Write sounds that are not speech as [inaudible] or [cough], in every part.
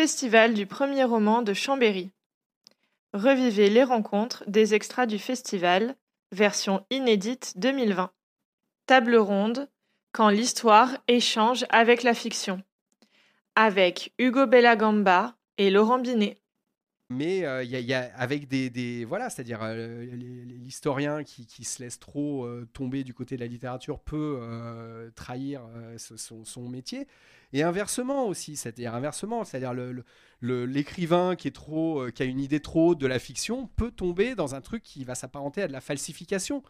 Festival du premier roman de Chambéry. Revivez les rencontres des extras du festival, version inédite 2020. Table ronde, quand l'histoire échange avec la fiction. Avec Hugo Bellagamba et Laurent Binet mais il y, a avec des, voilà, c'est-à-dire l'historien qui, se laisse trop tomber du côté de la littérature peut trahir son, métier. Et inversement aussi, c'est-à-dire inversement, c'est-à-dire l'écrivain trop, qui a une idée trop de la fiction peut tomber dans un truc qui va s'apparenter à de la falsification.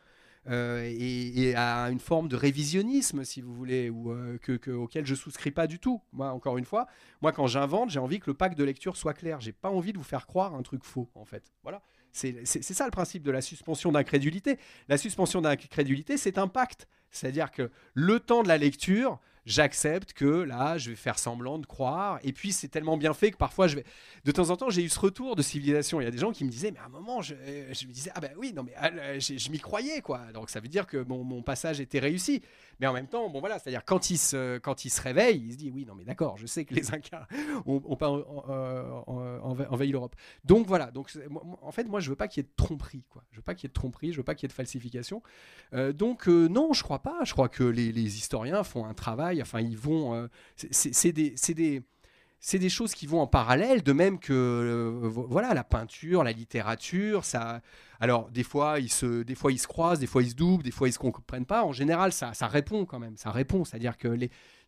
Euh, et, à une forme de révisionnisme, si vous voulez, ou euh, que, auquel je souscris pas du tout. Moi, encore une fois, moi, quand j'invente, j'ai envie que le pack de lecture soit clair. J'ai pas envie de vous faire croire un truc faux, en fait. Voilà. C'est ça le principe de la suspension d'incrédulité. La suspension d'incrédulité, c'est un pacte. C'est-à-dire que le temps de la lecture, j'accepte que là, je vais faire semblant de croire. Et puis, c'est tellement bien fait que parfois, je vais. De temps en temps, j'ai eu ce retour de civilisation. Il y a des gens qui me disaient, mais à un moment, je, me disais, ah ben oui, non, mais ah, je, m'y croyais, quoi. Donc, ça veut dire que mon, mon, passage était réussi. Mais en même temps, bon, voilà, c'est-à-dire, quand il, se, quand il se réveille, il se dit, oui, non, mais d'accord, je sais que les Incas ont, pas envahi l'Europe. Donc, voilà. Donc, en fait, moi, je veux pas qu'il y ait de tromperie, quoi. Je veux pas qu'il y ait de tromperie, je veux pas qu'il y ait de falsification. Euh, donc, euh, non, je crois pas. Je crois que les historiens font un travail Enfin, ils vont. Euh, c'est des, des c'est des choses qui vont en parallèle, de même que euh, voilà la peinture, la littérature, ça. Alors des fois ils se, des fois ils se croisent, des fois ils se doublent, des fois ils se comprennent pas. En général, ça, ça répond quand même, ça répond. C'est-à-dire que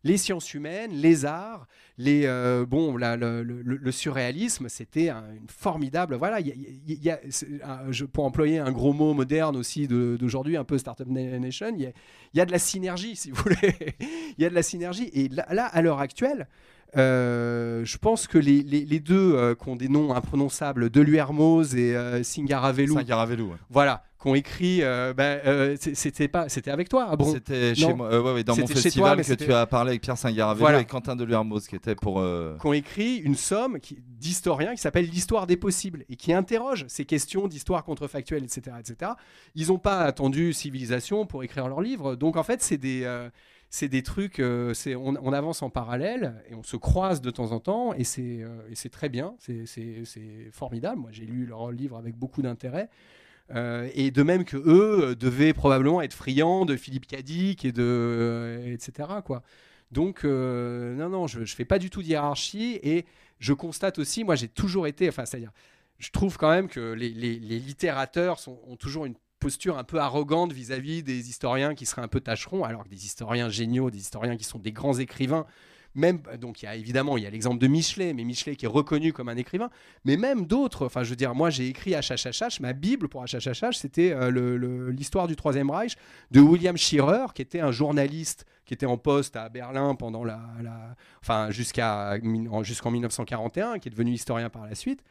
les, sciences humaines, les arts, les euh, bon, le, surréalisme, c'était une formidable. Voilà, il y, a, je, pour employer un gros mot moderne aussi d'aujourd'hui, un peu Startup Nation, il y, a, de la synergie, [laughs] si vous voulez. Il y a de la synergie. Et là à l'heure actuelle, euh, je pense que les, les, deux euh, qui ont des noms imprononçables, Delu Hermoz et euh, Singaravelou, voilà, qui ont écrit, ben, c'était pas, c'était avec toi, ah bon? C'était chez moi, ouais, dans mon festival que tu as parlé avec Pierre Singaravelou et Quentin Delu Hermoz, qui était pour. Qui ont écrit une somme d'historiens qui s'appelle l'histoire des possibles et qui interroge ces questions d'histoire contrefactuelle, etc., etc. Ils n'ont pas attendu civilisation pour écrire leur livre, donc en fait, c'est des c'est des trucs, euh, on, avance en parallèle et on se croise de temps en temps et c'est euh, très bien, c'est formidable. Moi, j'ai lu leur livre avec beaucoup d'intérêt. Euh, et de même que eux devaient probablement être friands de Philippe Cadic et de etc quoi. Donc non non, je, je fais pas du tout d'hiérarchie et je constate aussi, moi j'ai toujours été, enfin c'est-à-dire, je trouve quand même que les, littérateurs ont toujours une posture un peu arrogante vis-à-vis des historiens qui seraient un peu tâcherons, alors que des historiens géniaux, des historiens qui sont des grands écrivains, même donc il y a évidemment il y a l'exemple de Michelet, mais Michelet qui est reconnu comme un écrivain, mais même d'autres. Enfin, je veux dire, moi j'ai écrit HHHH, ma bible pour HHHH, c'était euh, l'histoire du Troisième Reich de William Scherer, qui était un journaliste qui était en poste à Berlin pendant la, la enfin jusqu'à jusqu'en 1941, qui est devenu historien par la suite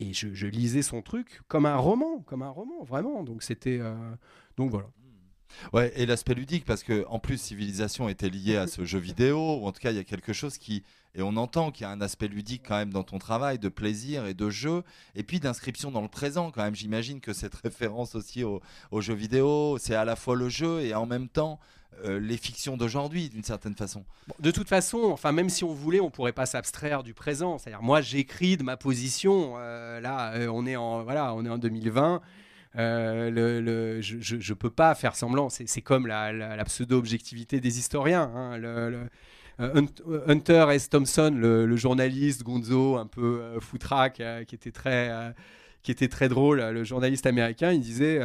et je, lisais son truc comme un roman, comme un roman, vraiment. Donc c'était, euh, donc voilà. Ouais, et l'aspect ludique, parce que en plus, Civilisation était lié à ce jeu vidéo, ou en tout cas, il y a quelque chose qui. Et on entend qu'il y a un aspect ludique quand même dans ton travail, de plaisir et de jeu, et puis d'inscription dans le présent quand même. J'imagine que cette [laughs] référence aussi au, au jeu vidéo, c'est à la fois le jeu et en même temps euh, les fictions d'aujourd'hui, d'une certaine façon. de toute façon, enfin, même si on voulait, on pourrait pas s'abstraire du présent. C'est-à-dire, moi, j'écris de ma position. Euh, là, euh, on est en voilà, on est en 2020. le, je ne peux pas faire semblant. C'est comme la, pseudo-objectivité des historiens. Hein. Hunter S. Thompson, le, journaliste Gonzo, un peu foutraque, qui était très, qui était très drôle, le journaliste américain, il disait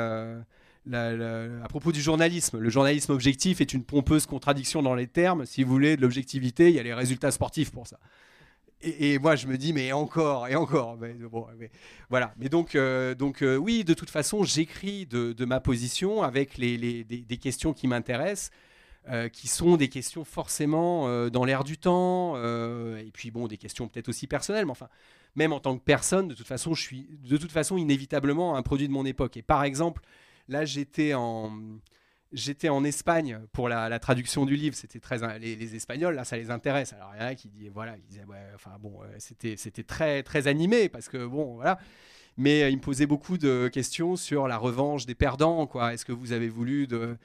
à propos du journalisme, le journalisme objectif est une pompeuse contradiction dans les termes. Si vous voulez de l'objectivité, il y a les résultats sportifs pour ça. Et, moi, je me dis, mais encore, et encore. Mais, voilà. Mais donc, euh, donc euh, oui, de toute façon, j'écris de, ma position avec des, questions qui m'intéressent, euh, qui sont des questions forcément dans l'air du temps, et puis bon, des questions peut-être aussi personnelles, mais enfin, même en tant que personne, de toute façon, je suis de toute façon inévitablement un produit de mon époque. Et par exemple, Là, j'étais en, j'étais en Espagne pour la, traduction du livre. C'était très les, Espagnols là, ça les intéresse. Alors il y en a qui disent voilà, disaient enfin bon, euh, c'était c'était très très animé parce que bon voilà. Mais euh, il me posait beaucoup de questions sur la revanche des perdants quoi. Est-ce que vous avez voulu de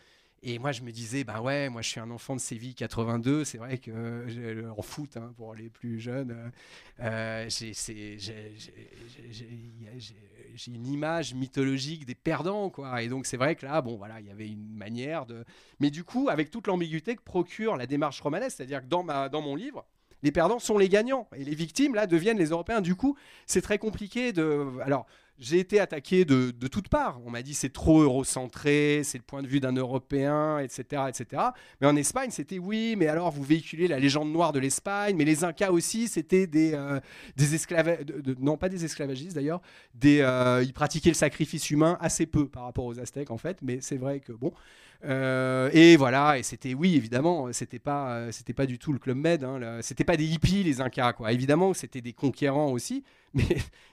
Et moi, je me disais, ben ouais, moi, je suis un enfant de Séville 82. C'est vrai que en foot, hein, pour les plus jeunes, j'ai une image mythologique des perdants, quoi. Et donc, c'est vrai que là, bon, voilà, il y avait une manière de. Mais du coup, avec toute l'ambiguïté que procure la démarche romanesque, c'est-à-dire que dans, ma, dans mon livre, les perdants sont les gagnants et les victimes là deviennent les Européens. Du coup, c'est très compliqué de. Alors, j'ai été attaqué de, de toutes parts. On m'a dit c'est trop eurocentré, c'est le point de vue d'un Européen, etc., etc. Mais en Espagne, c'était oui, mais alors vous véhiculez la légende noire de l'Espagne, mais les Incas aussi, c'était des, euh, des esclaves, non pas des esclavagistes d'ailleurs, euh, ils pratiquaient le sacrifice humain assez peu par rapport aux Aztèques en fait, mais c'est vrai que bon, euh, et voilà, et c'était, oui, évidemment, c'était pas, euh, c'était pas du tout le Club Med, hein, c'était pas des hippies les Incas, quoi. Évidemment, c'était des conquérants aussi, [laughs] mais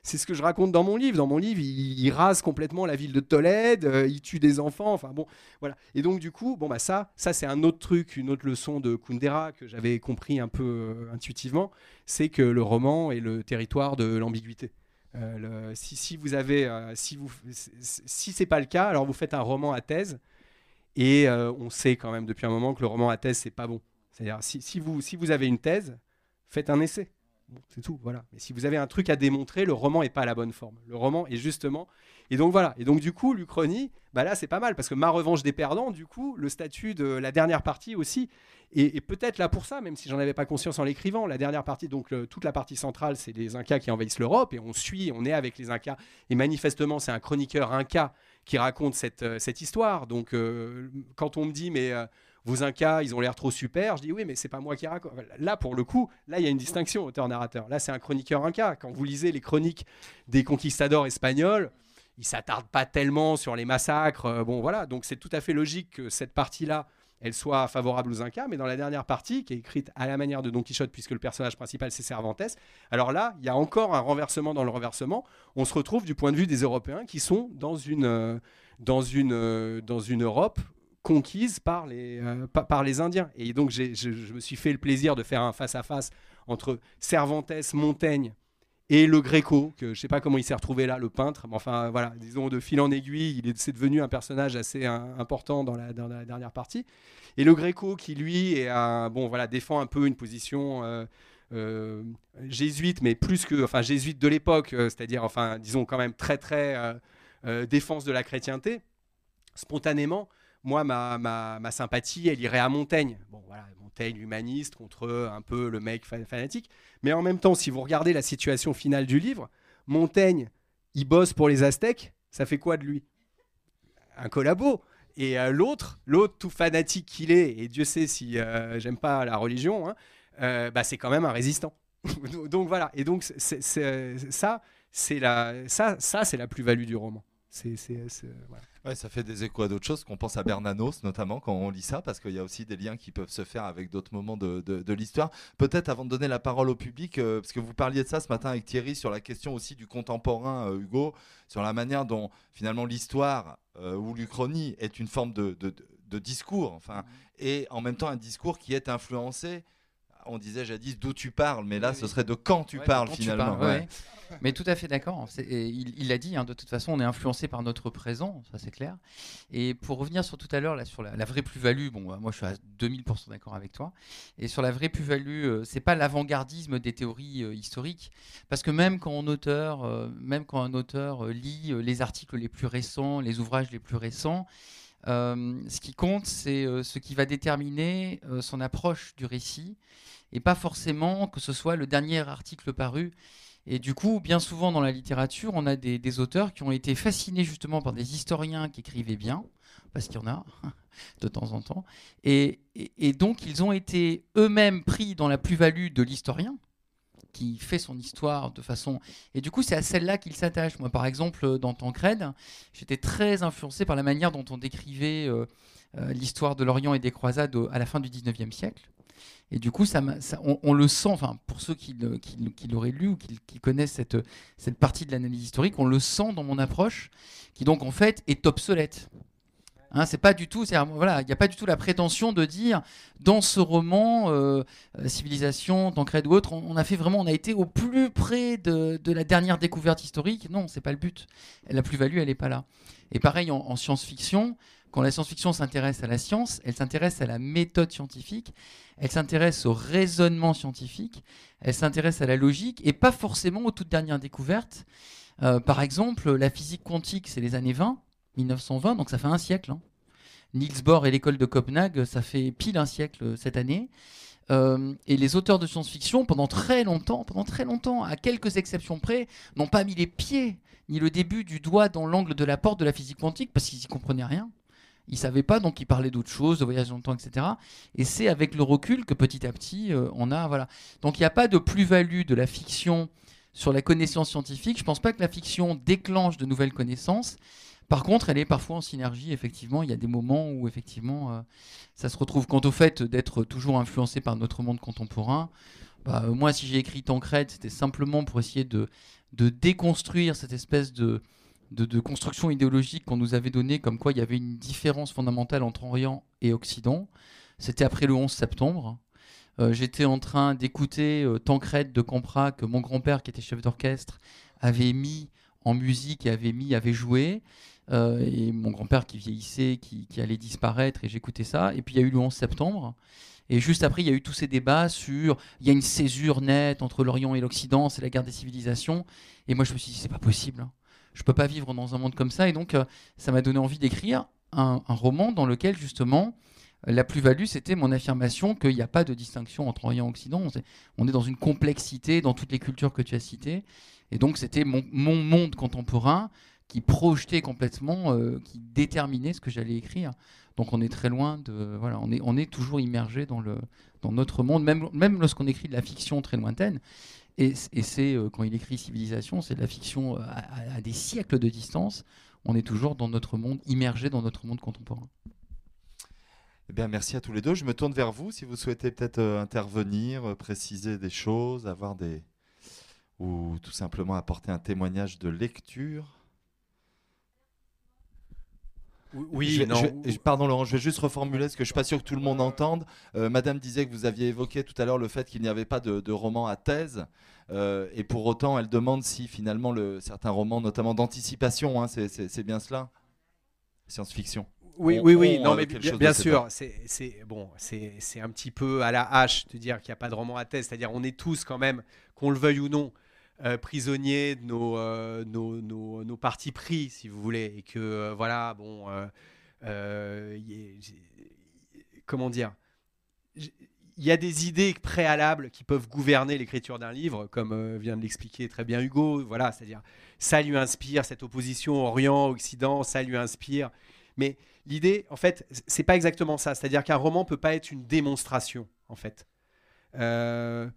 c'est ce que je raconte dans mon livre. Dans mon livre, ils, rasent complètement la ville de Tolède, euh, ils tuent des enfants, enfin bon, voilà. Et donc, du coup, bon, bah ça, ça c'est un autre truc, une autre leçon de Kundera que j'avais compris un peu intuitivement, c'est que le roman est le territoire de l'ambiguïté. si, si, vous avez, si vous, si c'est pas le cas, alors vous faites un roman à thèse et euh, on sait quand même depuis un moment que le roman à thèse, c'est pas bon. C'est-à-dire, si, vous, si vous avez une thèse, faites un essai. c'est tout, voilà. Mais si vous avez un truc à démontrer, le roman n'est pas à la bonne forme. Le roman est justement. Et donc voilà. Et donc du coup, l'Uchronie, bah là, c'est pas mal parce que ma revanche des perdants, du coup, le statut de la dernière partie aussi. Et, peut-être là pour ça, même si j'en avais pas conscience en l'écrivant, la dernière partie, donc toute la partie centrale, c'est les Incas qui envahissent l'Europe et on suit, on est avec les Incas. Et manifestement, c'est un chroniqueur Inca qui raconte cette, euh, cette histoire. Donc, euh, quand on me dit, mais euh, vos Incas, ils ont l'air trop super, je dis oui, mais c'est pas moi qui raconte. Là, pour le coup, là, il y a une distinction, auteur-narrateur. Là, c'est un chroniqueur Inca. Quand vous lisez les chroniques des conquistadors espagnols, ils s'attardent pas tellement sur les massacres. bon, voilà. Donc, c'est tout à fait logique que cette partie-là elle soit favorable aux Incas, mais dans la dernière partie, qui est écrite à la manière de Don Quichotte, puisque le personnage principal c'est Cervantes, alors là, il y a encore un renversement dans le renversement. On se retrouve du point de vue des Européens qui sont dans une, euh, dans une, euh, dans une Europe conquise par les, euh, par les Indiens. Et donc je, je, me suis fait le plaisir de faire un face-à-face entre Cervantes, Montaigne et le Gréco, que je ne sais pas comment il s'est retrouvé là, le peintre, mais enfin voilà, disons de fil en aiguille, il est, c'est devenu un personnage assez important dans la, dernière partie. Et le Gréco qui lui est un, bon voilà défend un peu une position euh, euh, jésuite, mais plus que enfin jésuite de l'époque, euh, c'est-à-dire enfin disons quand même très très défense de la chrétienté. Spontanément, moi ma, ma, sympathie, elle irait à Montaigne. Bon voilà, Montaigne humaniste contre un peu le mec fanatique. Mais en même temps, si vous regardez la situation finale du livre, Montaigne, il bosse pour les Aztèques, ça fait quoi de lui? Un collabo. Et euh, l'autre, l'autre tout fanatique qu'il est, et Dieu sait si euh, j'aime pas la religion, hein, euh, bah, c'est quand même un résistant. [laughs] donc voilà. Et donc ça, c'est la, ça, ça c'est la plus-value du roman. C'est, voilà. Ouais, ça fait des échos à d'autres choses, qu'on pense à Bernanos notamment quand on lit ça, parce qu'il y a aussi des liens qui peuvent se faire avec d'autres moments de, de, l'histoire. Peut-être avant de donner la parole au public, euh, parce que vous parliez de ça ce matin avec Thierry sur la question aussi du contemporain, euh, Hugo, sur la manière dont finalement l'histoire euh, ou l'Uchronie est une forme de, de discours, enfin, et en même temps un discours qui est influencé on disait jadis d'où tu parles, mais là, ce serait de quand tu parles finalement. Mais tout à fait d'accord. Il l'a dit, hein, de toute façon, on est influencé par notre présent, ça c'est clair. Et pour revenir sur tout à l'heure, là, sur la, vraie plus-value, bon, bah, moi je suis à 2000% d'accord avec toi. Et sur la vraie plus-value, euh, c'est pas l'avant-gardisme des théories euh, historiques, parce que même quand un auteur, euh, même quand un auteur lit les articles les plus récents, les ouvrages les plus récents, ce qui compte, c'est ce qui va déterminer son approche du récit et pas forcément que ce soit le dernier article paru. Et du coup, bien souvent dans la littérature, on a des, auteurs qui ont été fascinés justement par des historiens qui écrivaient bien, parce qu'il y en a [laughs] de temps en temps, et, donc ils ont été eux-mêmes pris dans la plus-value de l'historien, qui fait son histoire de façon. Et du coup, c'est à celle-là qu'il s'attache. Moi, par exemple, dans Tancred, j'étais très influencé par la manière dont on décrivait euh, euh, l'histoire de l'Orient et des croisades à la fin du 19e siècle. Et du coup, ça, on, le sent, enfin, pour ceux qui, l'auraient lu ou qui, connaissent cette, cette partie de l'analyse historique, on le sent dans mon approche, qui donc en fait est obsolète. Hein, c'est pas du tout, voilà, il n'y a pas du tout la prétention de dire dans ce roman euh, euh, Civilisation, Tancred ou autre, on, a fait vraiment, on a été au plus près de, la dernière découverte historique. Non, c'est pas le but. La plus-value, elle n'est pas là. Et pareil en, science-fiction, quand la science-fiction s'intéresse à la science, elle s'intéresse à la méthode scientifique, elle s'intéresse au raisonnement scientifique, elle s'intéresse à la logique et pas forcément aux toutes dernières découvertes. Euh, par exemple, la physique quantique, c'est les années 20. 1920, donc ça fait un siècle. Hein. Niels Bohr et l'école de Copenhague, ça fait pile un siècle euh, cette année. Euh, et les auteurs de science-fiction, pendant très longtemps, pendant très longtemps, à quelques exceptions près, n'ont pas mis les pieds ni le début du doigt dans l'angle de la porte de la physique quantique parce qu'ils n'y comprenaient rien. Ils savaient pas, donc ils parlaient d'autres choses, de voyage dans le temps, etc. Et c'est avec le recul que petit à petit, euh, on a voilà. Donc il n'y a pas de plus-value de la fiction sur la connaissance scientifique. Je ne pense pas que la fiction déclenche de nouvelles connaissances. Par contre, elle est parfois en synergie, effectivement. Il y a des moments où, effectivement, euh, ça se retrouve. Quant au fait d'être toujours influencé par notre monde contemporain, bah, euh, moi, si j'ai écrit Tancred, c'était simplement pour essayer de, déconstruire cette espèce de, de, construction idéologique qu'on nous avait donnée, comme quoi il y avait une différence fondamentale entre Orient et Occident. C'était après le 11 septembre. Euh, j'étais en train d'écouter Tancred de Campra, que mon grand-père, qui était chef d'orchestre, avait mis en musique et avait mis, avait joué. Euh, et mon grand-père qui vieillissait, qui, allait disparaître, et j'écoutais ça. Et puis il y a eu le 11 septembre. Et juste après, il y a eu tous ces débats sur il y a une césure nette entre l'Orient et l'Occident, c'est la guerre des civilisations. Et moi, je me suis dit, c'est pas possible. Hein. Je peux pas vivre dans un monde comme ça. Et donc, euh, ça m'a donné envie d'écrire un, roman dans lequel, justement, la plus-value, c'était mon affirmation qu'il n'y a pas de distinction entre Orient et Occident. On est dans une complexité dans toutes les cultures que tu as citées. Et donc, c'était mon, monde contemporain qui projetait complètement, euh, qui déterminait ce que j'allais écrire. Donc on est très loin de, voilà, on est, on est toujours immergé dans le, dans notre monde, même, même lorsqu'on écrit de la fiction très lointaine. Et, c'est euh, quand il écrit Civilisation, c'est de la fiction euh, à, des siècles de distance. On est toujours dans notre monde, immergé dans notre monde contemporain. Eh bien, merci à tous les deux. Je me tourne vers vous si vous souhaitez peut-être intervenir, préciser des choses, avoir des ou tout simplement apporter un témoignage de lecture. Oui, non. pardon Laurent, je vais juste reformuler parce que je suis pas sûr que tout le monde entende. Euh, Madame disait que vous aviez évoqué tout à l'heure le fait qu'il n'y avait pas de, roman à thèse. Euh, et pour autant, elle demande si finalement le, certains romans, notamment d'anticipation, hein, c'est bien cela? Science-fiction. Oui, oui, oui, non, mais bien, sûr, c'est bon, c'est un petit peu à la hache de dire qu'il n'y a pas de roman à thèse, c'est-à-dire on est tous quand même, qu'on le veuille ou non, euh, prisonniers de euh, nos, nos, nos, partis pris, si vous voulez, et que euh, voilà, bon, comment dire, il y a des idées préalables qui peuvent gouverner l'écriture d'un livre, comme vient de l'expliquer très bien Hugo. Voilà, c'est-à-dire ça lui inspire cette opposition Orient-Occident, ça lui inspire. Mais l'idée, en fait, c'est pas exactement ça. C'est-à-dire qu'un roman peut pas être une démonstration, en fait. Euh,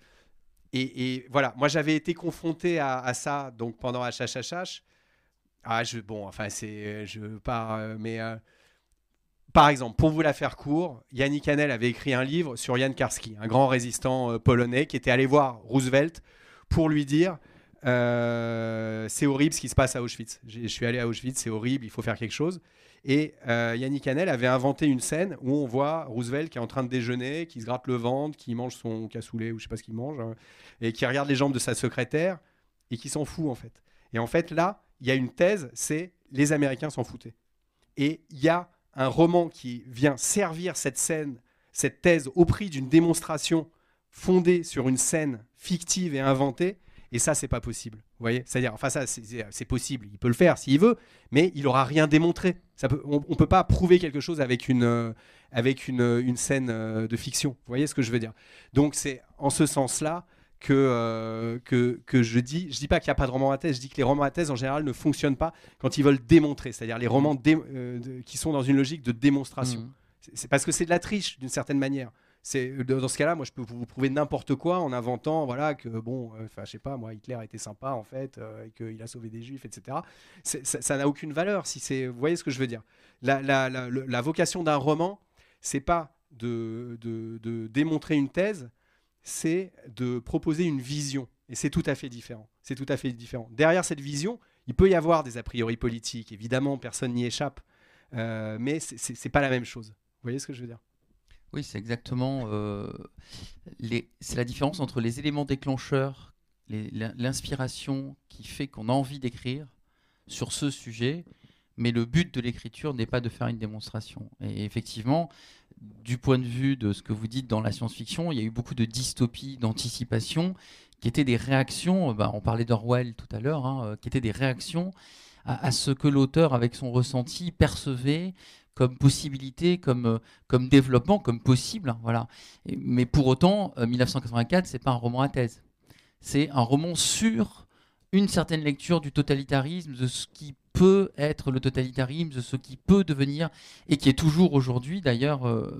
et, voilà, moi j'avais été confronté à, ça donc pendant HHHH. Ah, je, bon, enfin, c'est. Je pars, euh, mais. Euh, par exemple, pour vous la faire court, Yannick Hanel avait écrit un livre sur Jan Karski, un grand résistant euh, polonais qui était allé voir Roosevelt pour lui dire c'est horrible ce qui se passe à Auschwitz. Je suis allé à Auschwitz, c'est horrible, il faut faire quelque chose. Et euh, Yannick Hanel avait inventé une scène où on voit Roosevelt qui est en train de déjeuner, qui se gratte le ventre, qui mange son cassoulet ou je sais pas ce qu'il mange, hein, et qui regarde les jambes de sa secrétaire et qui s'en fout en fait. Et en fait là, il y a une thèse, c'est les Américains s'en foutaient. Et il y a un roman qui vient servir cette scène, cette thèse au prix d'une démonstration fondée sur une scène fictive et inventée et ça, c'est pas possible. Vous voyez C'est-à-dire, enfin, ça, c'est possible. Il peut le faire s'il veut, mais il aura rien démontré. Ça peut, on, ne peut pas prouver quelque chose avec une, euh, avec une, une, scène euh, de fiction. Vous voyez ce que je veux dire Donc, c'est en ce sens-là que, euh, que, que, je dis, je dis pas qu'il n'y a pas de roman à thèse, je dis que les romans à thèse en général ne fonctionnent pas quand ils veulent démontrer, c'est-à-dire les romans qui sont dans une logique de démonstration. Mmh. C'est parce que c'est de la triche d'une certaine manière dans ce cas-là, moi, je peux vous prouver n'importe quoi en inventant, voilà, que bon, euh, enfin, je sais pas, moi, Hitler était sympa en fait, euh, et qu'il a sauvé des Juifs, etc. Ça n'a aucune valeur. Si c'est, vous voyez ce que je veux dire la, vocation d'un roman, c'est pas de, démontrer une thèse, c'est de proposer une vision, et c'est tout à fait différent. C'est tout à fait différent. Derrière cette vision, il peut y avoir des a priori politiques. Évidemment, personne n'y échappe. Euh, mais c'est pas la même chose. Vous voyez ce que je veux dire? Oui, c'est exactement. euh, c'est la différence entre les éléments déclencheurs, l'inspiration qui fait qu'on a envie d'écrire sur ce sujet, mais le but de l'écriture n'est pas de faire une démonstration. Et effectivement, du point de vue de ce que vous dites dans la science-fiction, il y a eu beaucoup de dystopies, d'anticipation, qui étaient des réactions. euh, bah, on parlait d'Orwell tout à l'heure, hein, euh, qui étaient des réactions à ce que l'auteur, avec son ressenti, percevait comme possibilité, comme, euh, comme développement, comme possible. hein, voilà. Mais pour autant, euh, 1984, c'est pas un roman à thèse. C'est un roman sur une certaine lecture du totalitarisme, de ce qui peut être le totalitarisme, de ce qui peut devenir, et qui est toujours aujourd'hui d'ailleurs euh,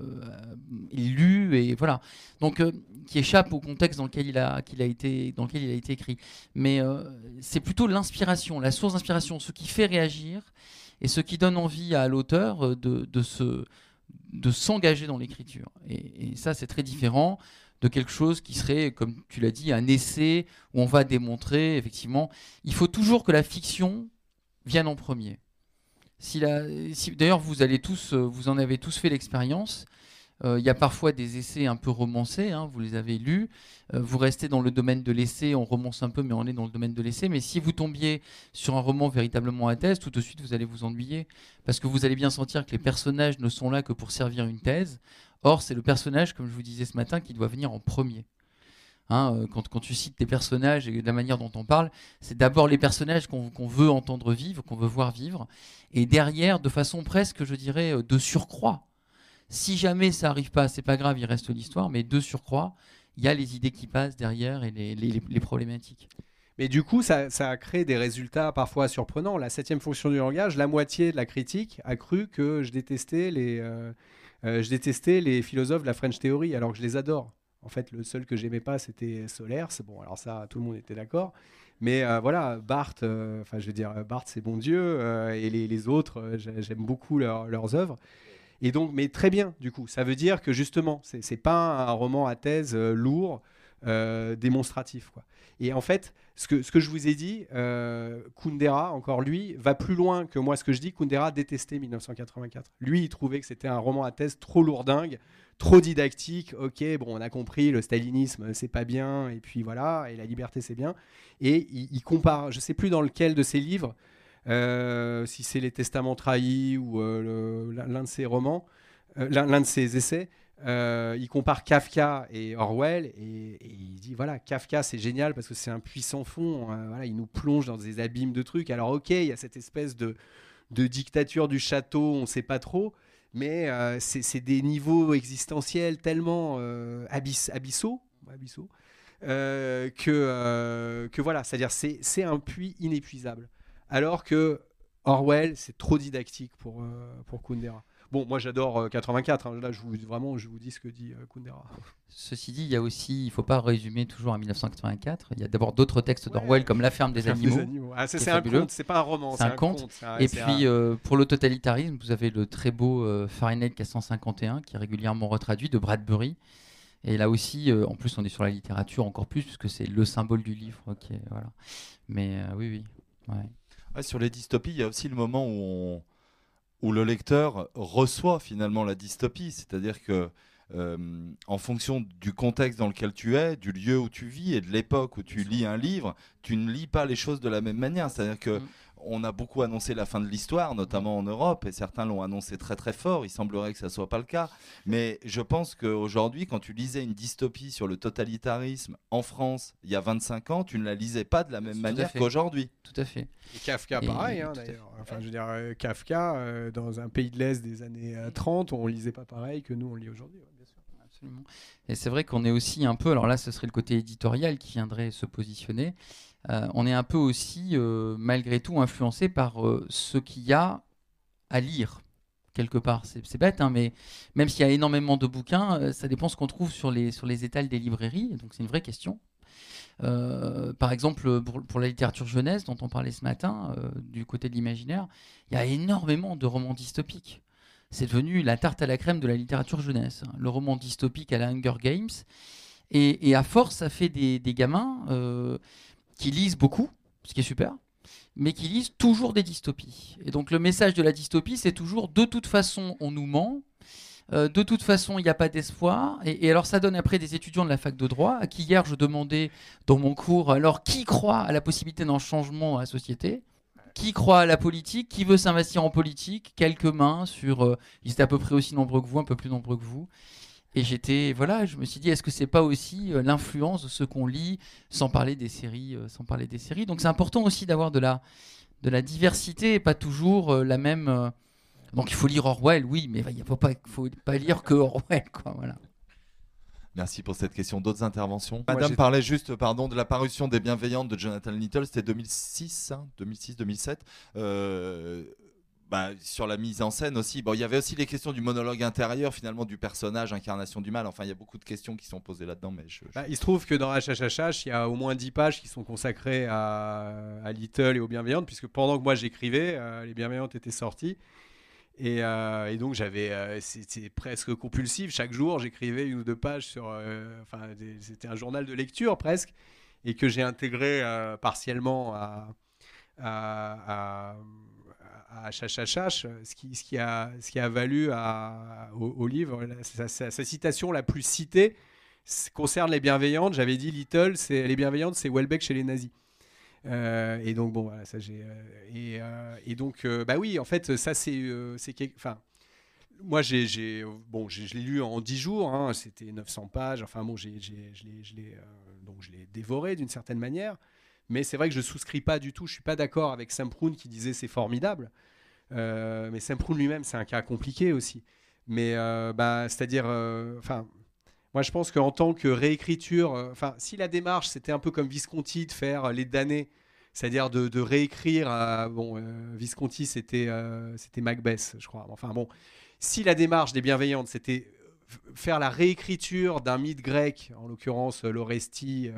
lu, et voilà. Donc, euh, qui échappe au contexte dans lequel il a, qu'il a, été, dans lequel il a été écrit. Mais euh, c'est plutôt l'inspiration, la source d'inspiration, ce qui fait réagir, et ce qui donne envie à l'auteur euh, de, de se de s'engager dans l'écriture. Et, ça, c'est très différent de quelque chose qui serait, comme tu l'as dit, un essai où on va démontrer, effectivement, il faut toujours que la fiction vienne en premier. Si si, D'ailleurs, vous, allez tous, euh, vous en avez tous fait l'expérience. Euh, Il y a parfois des essais un peu romancés, hein, vous les avez lus. Euh, vous restez dans le domaine de l'essai, on romance un peu, mais on est dans le domaine de l'essai. Mais si vous tombiez sur un roman véritablement à thèse, tout de suite, vous allez vous ennuyer. Parce que vous allez bien sentir que les personnages ne sont là que pour servir une thèse. Or, c'est le personnage, comme je vous disais ce matin, qui doit venir en premier. Hein, euh, quand, tu cites tes personnages et de la manière dont on parle, c'est d'abord les personnages qu'on qu veut entendre vivre, qu'on veut voir vivre, et derrière, de façon presque, je dirais, de surcroît. Si jamais ça arrive pas, c'est pas grave, il reste l'histoire, mais de surcroît, il y a les idées qui passent derrière et les, problématiques. Mais du coup, ça, a créé des résultats parfois surprenants. La septième fonction du langage, la moitié de la critique a cru que je détestais les, euh, euh, je détestais les philosophes de la French Theory, alors que je les adore. En fait, le seul que j'aimais pas, c'était. C'est bon, alors ça, tout le monde était d'accord. Mais euh, voilà, Barthes, enfin, je veux dire, Barthes, c'est bon Dieu, et les, autres, j'aime beaucoup leur, leurs œuvres. Et donc, mais très bien, du coup, ça veut dire que justement, c'est pas un roman à thèse euh, lourd, euh, démonstratif. Et en fait, ce que, je vous ai dit, euh, Kundera, encore lui, va plus loin que moi ce que je dis. Kundera détestait 1984. Lui, il trouvait que c'était un roman à thèse trop lourdingue, trop didactique. Ok, bon, on a compris, le stalinisme, c'est pas bien, et puis voilà, et la liberté, c'est bien. Et il, il, compare, je sais plus dans lequel de ses livres, euh, si c'est Les Testaments trahis ou euh, l'un de ses romans, euh, l'un de ses essais. Il compare Kafka et Orwell et, il dit voilà Kafka c'est génial parce que c'est un puissant fond euh, voilà, il nous plonge dans des abîmes de trucs alors ok il y a cette espèce de, dictature du château on sait pas trop mais c'est des niveaux existentiels tellement abyss, abyssaux, que, que voilà c'est à dire c'est un puits inépuisable alors que Orwell c'est trop didactique pour, euh, pour Kundera Bon, moi j'adore euh, 84. Hein. Là, je vous, vraiment, je vous dis ce que dit euh, Kundera. Ceci dit, il y a aussi, il ne faut pas résumer toujours à 1984. Il y a d'abord d'autres textes d'Orwell ouais. comme La ferme des ferme animaux. Des animaux. Ah, c'est un conte, c'est pas un roman. C'est un, un, conte. conte Et puis, un... euh, pour le totalitarisme, vous avez le très beau euh, Fahrenheit 451 qui est régulièrement retraduit de Bradbury. Et là aussi, euh, en plus, on est sur la littérature encore plus, puisque c'est le symbole du livre. Voilà. Mais euh, oui, oui. Ouais. Ouais, sur les dystopies, il y a aussi le moment où on où le lecteur reçoit finalement la dystopie, c'est-à-dire que euh, en fonction du contexte dans lequel tu es, du lieu où tu vis et de l'époque où tu lis un livre, tu ne lis pas les choses de la même manière. C'est-à-dire que mmh. On a beaucoup annoncé la fin de l'histoire, notamment en Europe, et certains l'ont annoncé très très fort. Il semblerait que ça soit pas le cas, mais je pense qu'aujourd'hui, quand tu lisais une dystopie sur le totalitarisme en France il y a 25 ans, tu ne la lisais pas de la même Tout manière qu'aujourd'hui. Tout à fait. Et Kafka, et pareil, hein, d'ailleurs. Enfin, je veux dire, euh, Kafka, euh, dans un pays de l'Est des années euh, 30, on lisait pas pareil que nous on lit aujourd'hui. Ouais, Absolument. Et c'est vrai qu'on est aussi un peu, alors là, ce serait le côté éditorial qui viendrait se positionner. Euh, on est un peu aussi, euh, malgré tout, influencé par euh, ce qu'il y a à lire quelque part. C'est bête, hein, mais même s'il y a énormément de bouquins, ça dépend ce qu'on trouve sur les, sur étals des librairies. Donc c'est une vraie question. Par exemple, pour, la littérature jeunesse dont on parlait ce matin, du côté de l'imaginaire, il y a énormément de romans dystopiques. C'est devenu la tarte à la crème de la littérature jeunesse. Le roman dystopique à la Hunger Games. Et, à force, ça fait des, gamins qui lisent beaucoup, ce qui est super, mais qui lisent toujours des dystopies. Et donc le message de la dystopie, c'est toujours de toute façon, on nous ment. Euh, de toute façon, il n'y a pas d'espoir. Et, alors, ça donne après des étudiants de la fac de droit à qui hier je demandais dans mon cours alors qui croit à la possibilité d'un changement à la société? Qui croit à la politique, qui veut s'investir en politique, quelques mains sur. Euh, ils étaient à peu près aussi nombreux que vous, un peu plus nombreux que vous. Et j'étais, voilà, je me suis dit, est-ce que c'est pas aussi euh, l'influence de ce qu'on lit, sans parler des séries, euh, sans parler des séries? Donc c'est important aussi d'avoir de la, de la diversité, et pas toujours la même. Donc il faut lire Orwell, oui, mais il ne faut pas, faut pas lire que Orwell, quoi, voilà. Merci pour cette question. D'autres interventions? Madame parlait juste pardon, de la parution des Bienveillantes de Jonathan Little, c'était 2006, 2006-2007. Euh, bah, sur la mise en scène aussi. Bon, il y avait aussi les questions du monologue intérieur, finalement, du personnage, incarnation du mal. Enfin, il y a beaucoup de questions qui sont posées là-dedans. Mais bah, il se trouve que dans HHHH, il y a au moins 10 pages qui sont consacrées à, Little et aux Bienveillantes, puisque pendant que moi j'écrivais, euh, les Bienveillantes étaient sorties. Euh, et, donc j'avais, euh, c'était presque compulsif. Chaque jour, j'écrivais une ou deux pages sur, euh, enfin, c'était un journal de lecture presque, et que j'ai intégré partiellement à, ce qui, ce qui a, ce qui a valu au, livre sa, citation la plus citée concerne les bienveillantes. J'avais dit Little, c'est les bienveillantes, c'est Welbeck chez les nazis. Euh, et donc, bon, ça j'ai. Euh, euh, et, donc, bah oui, en fait, ça c'est. c'est enfin. Moi, j'ai, bon, je l'ai lu en 10 jours, hein, c'était 900 pages, enfin bon, j'ai, je l'ai donc je l'ai dévoré d'une certaine manière, mais c'est vrai que je souscris pas du tout, je suis pas d'accord avec Semproun qui disait c'est formidable, mais Semproun lui-même, c'est un cas compliqué aussi. Mais bah, c'est-à-dire, enfin, moi, je pense qu'en tant que réécriture, euh, enfin, si la démarche c'était un peu comme Visconti de faire les damnés, c'est-à-dire de, réécrire, euh, bon, euh, Visconti c'était c'était Macbeth, je crois. Enfin bon, si la démarche des bienveillantes c'était faire la réécriture d'un mythe grec, en l'occurrence l'Orestie,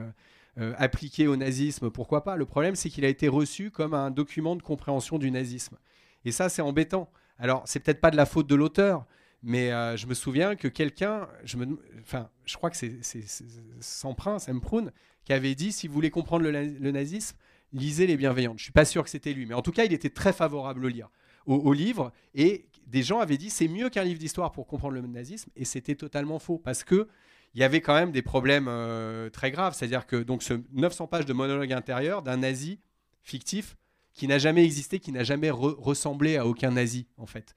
appliqué au nazisme, pourquoi pas? Le problème, c'est qu'il a été reçu comme un document de compréhension du nazisme. Et ça, c'est embêtant. Alors, c'est peut-être pas de la faute de l'auteur, mais euh, je me souviens que quelqu'un, je, me, enfin, je crois que c'est Samprin, Semprun, qui avait dit si vous voulez comprendre le, nazisme, lisez Les Bienveillantes. Je suis pas sûr que c'était lui, mais en tout cas, il était très favorable au, lire, au, livre. Et des gens avaient dit c'est mieux qu'un livre d'histoire pour comprendre le nazisme. Et c'était totalement faux parce que il y avait quand même des problèmes euh, très graves. C'est-à-dire que donc ce 900 pages de monologue intérieur d'un nazi fictif qui n'a jamais existé, qui n'a jamais ressemblé à aucun nazi en fait.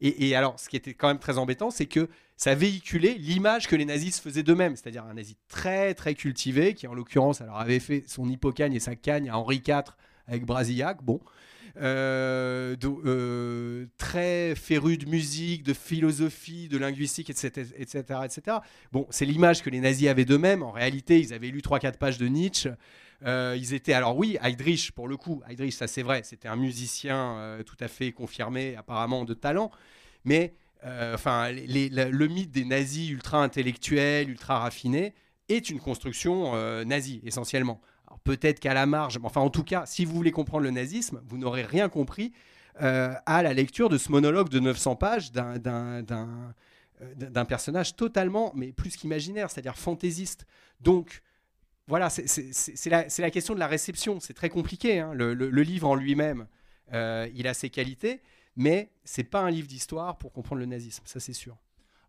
Et, alors, ce qui était quand même très embêtant, c'est que ça véhiculait l'image que les nazis se faisaient d'eux-mêmes, c'est-à-dire un nazi très très cultivé, qui en l'occurrence avait fait son hippocagne et sa cagne à Henri IV avec Brasillac, bon, euh, euh, très féru de musique, de philosophie, de linguistique, etc., etc., etc. Bon, c'est l'image que les nazis avaient d'eux-mêmes. En réalité, ils avaient lu 3-4 pages de Nietzsche. Euh, ils étaient, alors oui, Heydrich, pour le coup, Heydrich, ça c'est vrai, c'était un musicien tout à fait confirmé, apparemment de talent, mais enfin, le mythe des nazis ultra intellectuels, ultra raffinés, est une construction nazie, essentiellement. Peut-être qu'à la marge, enfin en tout cas, si vous voulez comprendre le nazisme, vous n'aurez rien compris à la lecture de ce monologue de 900 pages d'un d'un personnage totalement, mais plus qu'imaginaire, c'est-à-dire fantaisiste. Donc, voilà, c'est la, question de la réception. C'est très compliqué. Hein. Le, livre en lui-même, euh, il a ses qualités, mais c'est pas un livre d'histoire pour comprendre le nazisme, ça c'est sûr.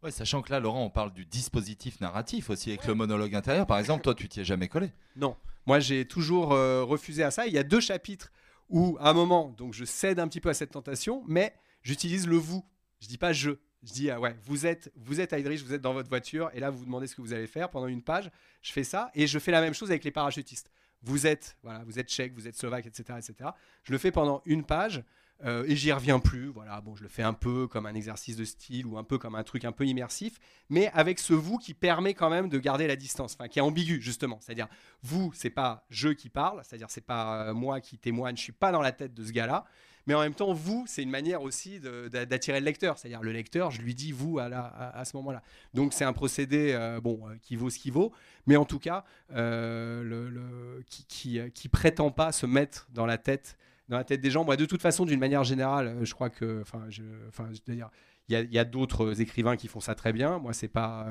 Ouais, sachant que là, Laurent, on parle du dispositif narratif aussi avec le monologue intérieur. Par exemple, toi, tu t'y es jamais collé Non, moi j'ai toujours euh, refusé à ça. Il y a deux chapitres où, à un moment, donc je cède un petit peu à cette tentation, mais j'utilise le vous. Je dis pas je je dis, ah ouais, vous êtes, vous êtes Heydrich, vous êtes dans votre voiture, et là, vous vous demandez ce que vous allez faire pendant une page. Je fais ça, et je fais la même chose avec les parachutistes. Vous êtes, voilà, vous êtes tchèque, vous êtes slovaque, etc., etc. Je le fais pendant une page, euh, et j'y reviens plus. Voilà, bon, je le fais un peu comme un exercice de style ou un peu comme un truc un peu immersif, mais avec ce vous qui permet quand même de garder la distance, enfin, qui est ambigu justement. C'est-à-dire, vous, c'est pas je qui parle, c'est-à-dire c'est pas euh, moi qui témoigne, je suis pas dans la tête de ce gars-là mais en même temps, vous, c'est une manière aussi d'attirer le lecteur. C'est-à-dire, le lecteur, je lui dis vous à, ce moment-là. Donc, c'est un procédé euh, bon, qui vaut ce qu'il vaut, mais en tout cas, le, qui, qui, prétend pas se mettre dans la tête dans la tête des gens. Moi, de toute façon, d'une manière générale, je crois que, enfin, je, enfin, dire, il y a, d'autres écrivains qui font ça très bien. Moi, c'est pas,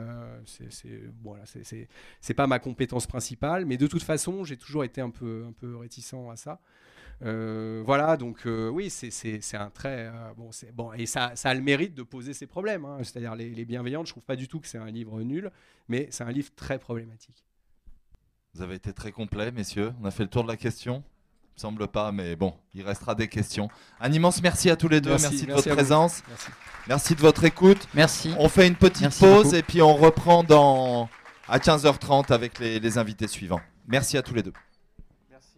c'est, voilà, c'est, pas ma compétence principale, mais de toute façon, j'ai toujours été un peu, un peu réticent à ça. Euh, voilà, donc euh, oui, c'est- un très euh, bon, bon, et ça, ça a le mérite de poser ses problèmes. hein. C'est-à-dire les, les bienveillantes, je trouve pas du tout que c'est un livre nul, mais c'est un livre très problématique. Vous avez été très complet, messieurs. On a fait le tour de la question. Il me semble pas, mais bon, il restera des questions. Un immense merci à tous les deux. Merci, Merci, de merci votre présence. Merci. Merci de votre écoute. Merci. On fait une petite Merci pause beaucoup. et puis on reprend dans à 15h30 avec les, les invités suivants. Merci à tous les deux.